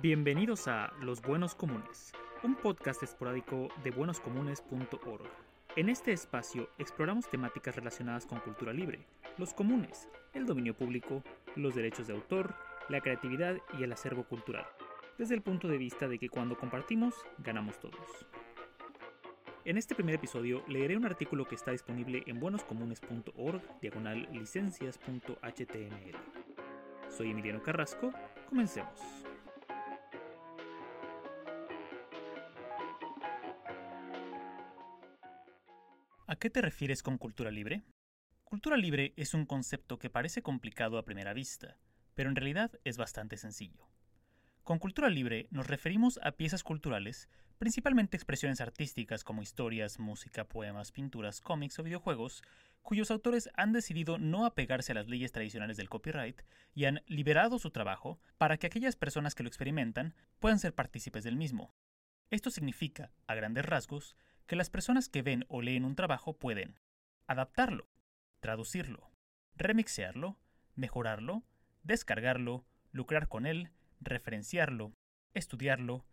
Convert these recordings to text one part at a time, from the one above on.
Bienvenidos a Los Buenos Comunes, un podcast esporádico de buenoscomunes.org. En este espacio exploramos temáticas relacionadas con cultura libre, los comunes, el dominio público, los derechos de autor, la creatividad y el acervo cultural, desde el punto de vista de que cuando compartimos, ganamos todos. En este primer episodio leeré un artículo que está disponible en buenoscomunes.org, diagonal licencias.html. Soy Emiliano Carrasco, comencemos. ¿A qué te refieres con cultura libre? Cultura libre es un concepto que parece complicado a primera vista, pero en realidad es bastante sencillo. Con cultura libre nos referimos a piezas culturales, principalmente expresiones artísticas como historias, música, poemas, pinturas, cómics o videojuegos, cuyos autores han decidido no apegarse a las leyes tradicionales del copyright y han liberado su trabajo para que aquellas personas que lo experimentan puedan ser partícipes del mismo. Esto significa, a grandes rasgos, que las personas que ven o leen un trabajo pueden adaptarlo, traducirlo, remixearlo, mejorarlo, descargarlo, lucrar con él, referenciarlo, estudiarlo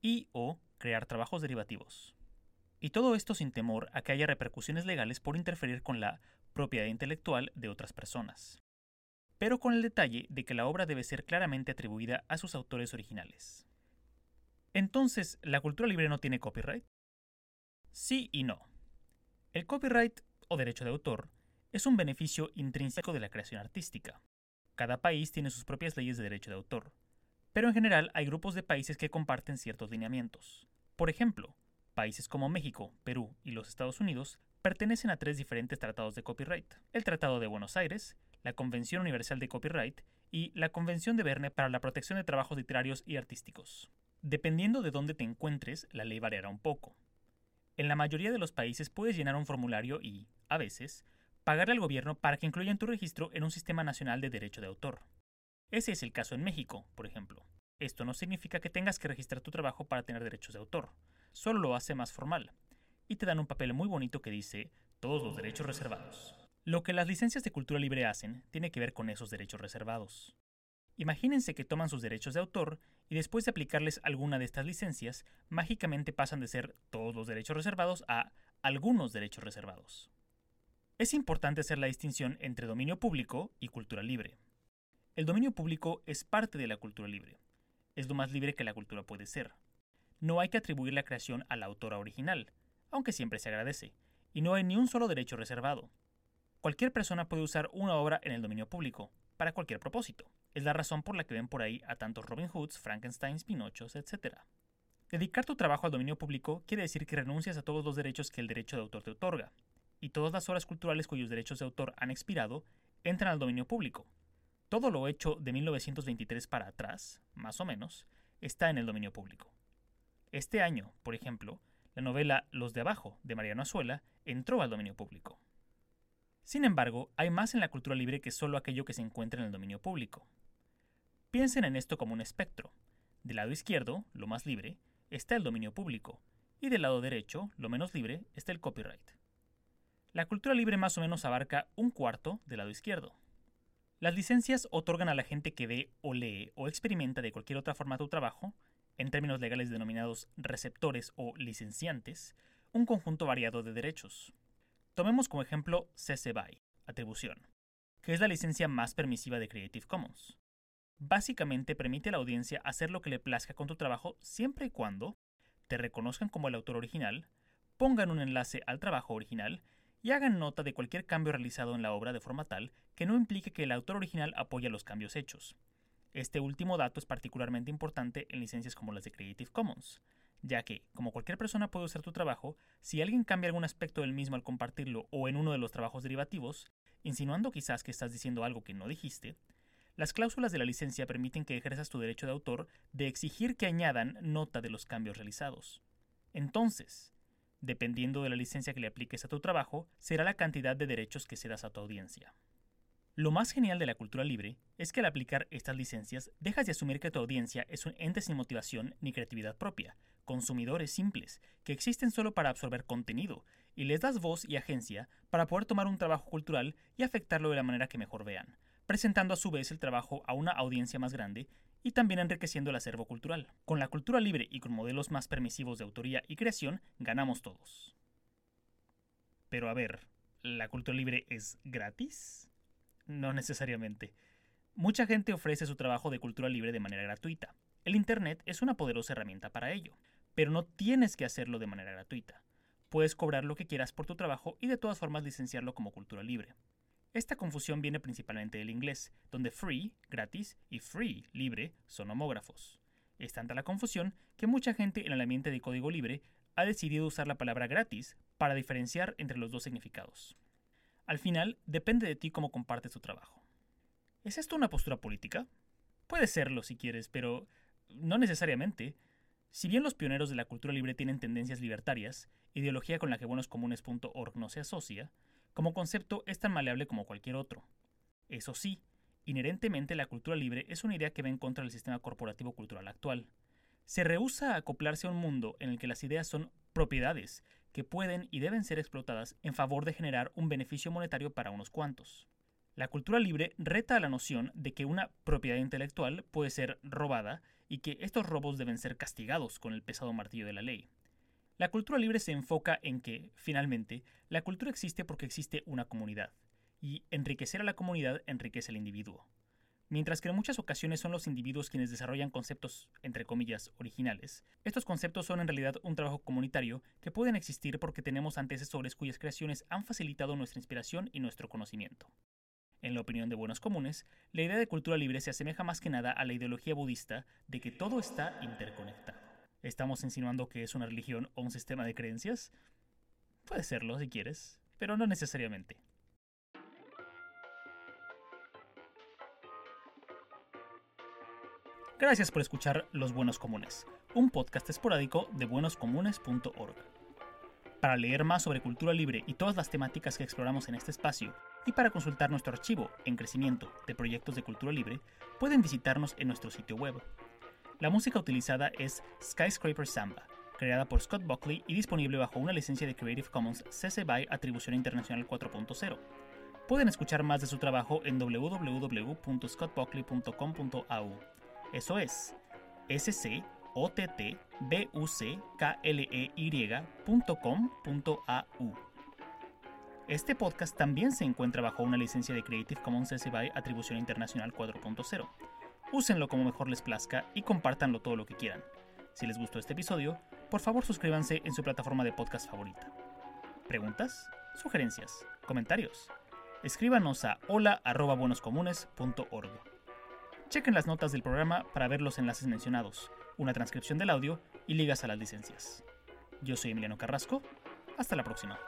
y o crear trabajos derivativos. Y todo esto sin temor a que haya repercusiones legales por interferir con la propiedad intelectual de otras personas. Pero con el detalle de que la obra debe ser claramente atribuida a sus autores originales. Entonces, ¿la cultura libre no tiene copyright? Sí y no. El copyright, o derecho de autor, es un beneficio intrínseco de la creación artística. Cada país tiene sus propias leyes de derecho de autor, pero en general hay grupos de países que comparten ciertos lineamientos. Por ejemplo, países como México, Perú y los Estados Unidos pertenecen a tres diferentes tratados de copyright. El Tratado de Buenos Aires, la Convención Universal de Copyright y la Convención de Berne para la protección de trabajos literarios y artísticos. Dependiendo de dónde te encuentres, la ley variará un poco. En la mayoría de los países puedes llenar un formulario y, a veces, pagarle al gobierno para que incluyan tu registro en un sistema nacional de derecho de autor. Ese es el caso en México, por ejemplo. Esto no significa que tengas que registrar tu trabajo para tener derechos de autor, solo lo hace más formal. Y te dan un papel muy bonito que dice todos los derechos reservados. Lo que las licencias de cultura libre hacen tiene que ver con esos derechos reservados. Imagínense que toman sus derechos de autor y después de aplicarles alguna de estas licencias, mágicamente pasan de ser todos los derechos reservados a algunos derechos reservados. Es importante hacer la distinción entre dominio público y cultura libre. El dominio público es parte de la cultura libre. Es lo más libre que la cultura puede ser. No hay que atribuir la creación a la autora original, aunque siempre se agradece, y no hay ni un solo derecho reservado. Cualquier persona puede usar una obra en el dominio público, para cualquier propósito. Es la razón por la que ven por ahí a tantos Robin Hoods, Frankensteins, Pinochos, etc. Dedicar tu trabajo al dominio público quiere decir que renuncias a todos los derechos que el derecho de autor te otorga, y todas las obras culturales cuyos derechos de autor han expirado entran al dominio público. Todo lo hecho de 1923 para atrás, más o menos, está en el dominio público. Este año, por ejemplo, la novela Los de Abajo, de Mariano Azuela, entró al dominio público. Sin embargo, hay más en la cultura libre que solo aquello que se encuentra en el dominio público. Piensen en esto como un espectro. Del lado izquierdo, lo más libre, está el dominio público, y del lado derecho, lo menos libre, está el copyright. La cultura libre más o menos abarca un cuarto del lado izquierdo. Las licencias otorgan a la gente que ve o lee o experimenta de cualquier otra forma tu trabajo, en términos legales denominados receptores o licenciantes, un conjunto variado de derechos. Tomemos como ejemplo CC BY, atribución, que es la licencia más permisiva de Creative Commons. Básicamente permite a la audiencia hacer lo que le plazca con tu trabajo siempre y cuando te reconozcan como el autor original, pongan un enlace al trabajo original y hagan nota de cualquier cambio realizado en la obra de forma tal que no implique que el autor original apoye los cambios hechos. Este último dato es particularmente importante en licencias como las de Creative Commons, ya que, como cualquier persona puede usar tu trabajo, si alguien cambia algún aspecto del mismo al compartirlo o en uno de los trabajos derivativos, insinuando quizás que estás diciendo algo que no dijiste, las cláusulas de la licencia permiten que ejerzas tu derecho de autor de exigir que añadan nota de los cambios realizados. Entonces, dependiendo de la licencia que le apliques a tu trabajo, será la cantidad de derechos que cedas a tu audiencia. Lo más genial de la cultura libre es que al aplicar estas licencias dejas de asumir que tu audiencia es un ente sin motivación ni creatividad propia, consumidores simples, que existen solo para absorber contenido, y les das voz y agencia para poder tomar un trabajo cultural y afectarlo de la manera que mejor vean, presentando a su vez el trabajo a una audiencia más grande y también enriqueciendo el acervo cultural. Con la cultura libre y con modelos más permisivos de autoría y creación, ganamos todos. Pero a ver, ¿la cultura libre es gratis? No necesariamente. Mucha gente ofrece su trabajo de cultura libre de manera gratuita. El Internet es una poderosa herramienta para ello, pero no tienes que hacerlo de manera gratuita. Puedes cobrar lo que quieras por tu trabajo y de todas formas licenciarlo como cultura libre. Esta confusión viene principalmente del inglés, donde free, gratis, y free, libre, son homógrafos. Es tanta la confusión que mucha gente en el ambiente de código libre ha decidido usar la palabra gratis para diferenciar entre los dos significados. Al final, depende de ti cómo compartes tu trabajo. ¿Es esto una postura política? Puede serlo si quieres, pero no necesariamente. Si bien los pioneros de la cultura libre tienen tendencias libertarias, ideología con la que buenoscomunes.org no se asocia, como concepto es tan maleable como cualquier otro. Eso sí, inherentemente la cultura libre es una idea que va en contra del sistema corporativo cultural actual. Se rehúsa a acoplarse a un mundo en el que las ideas son propiedades que pueden y deben ser explotadas en favor de generar un beneficio monetario para unos cuantos. La cultura libre reta a la noción de que una propiedad intelectual puede ser robada y que estos robos deben ser castigados con el pesado martillo de la ley. La cultura libre se enfoca en que, finalmente, la cultura existe porque existe una comunidad, y enriquecer a la comunidad enriquece al individuo. Mientras que en muchas ocasiones son los individuos quienes desarrollan conceptos, entre comillas, originales, estos conceptos son en realidad un trabajo comunitario que pueden existir porque tenemos antecesores cuyas creaciones han facilitado nuestra inspiración y nuestro conocimiento. En la opinión de Buenos Comunes, la idea de cultura libre se asemeja más que nada a la ideología budista de que todo está interconectado. ¿Estamos insinuando que es una religión o un sistema de creencias? Puede serlo si quieres, pero no necesariamente. Gracias por escuchar Los Buenos Comunes, un podcast esporádico de buenoscomunes.org. Para leer más sobre cultura libre y todas las temáticas que exploramos en este espacio, y para consultar nuestro archivo en crecimiento de proyectos de cultura libre, pueden visitarnos en nuestro sitio web la música utilizada es Skyscraper Samba, creada por Scott Buckley y disponible bajo una licencia de Creative Commons CC BY Atribución Internacional 4.0. Pueden escuchar más de su trabajo en www.scottbuckley.com.au. Eso es s o t t b u c k l e y.com.au. Este podcast también se encuentra bajo una licencia de Creative Commons CC BY Atribución Internacional 4.0 úsenlo como mejor les plazca y compártanlo todo lo que quieran. Si les gustó este episodio, por favor suscríbanse en su plataforma de podcast favorita. ¿Preguntas? ¿Sugerencias? ¿Comentarios? Escríbanos a hola.buenoscomunes.org. Chequen las notas del programa para ver los enlaces mencionados, una transcripción del audio y ligas a las licencias. Yo soy Emiliano Carrasco. Hasta la próxima.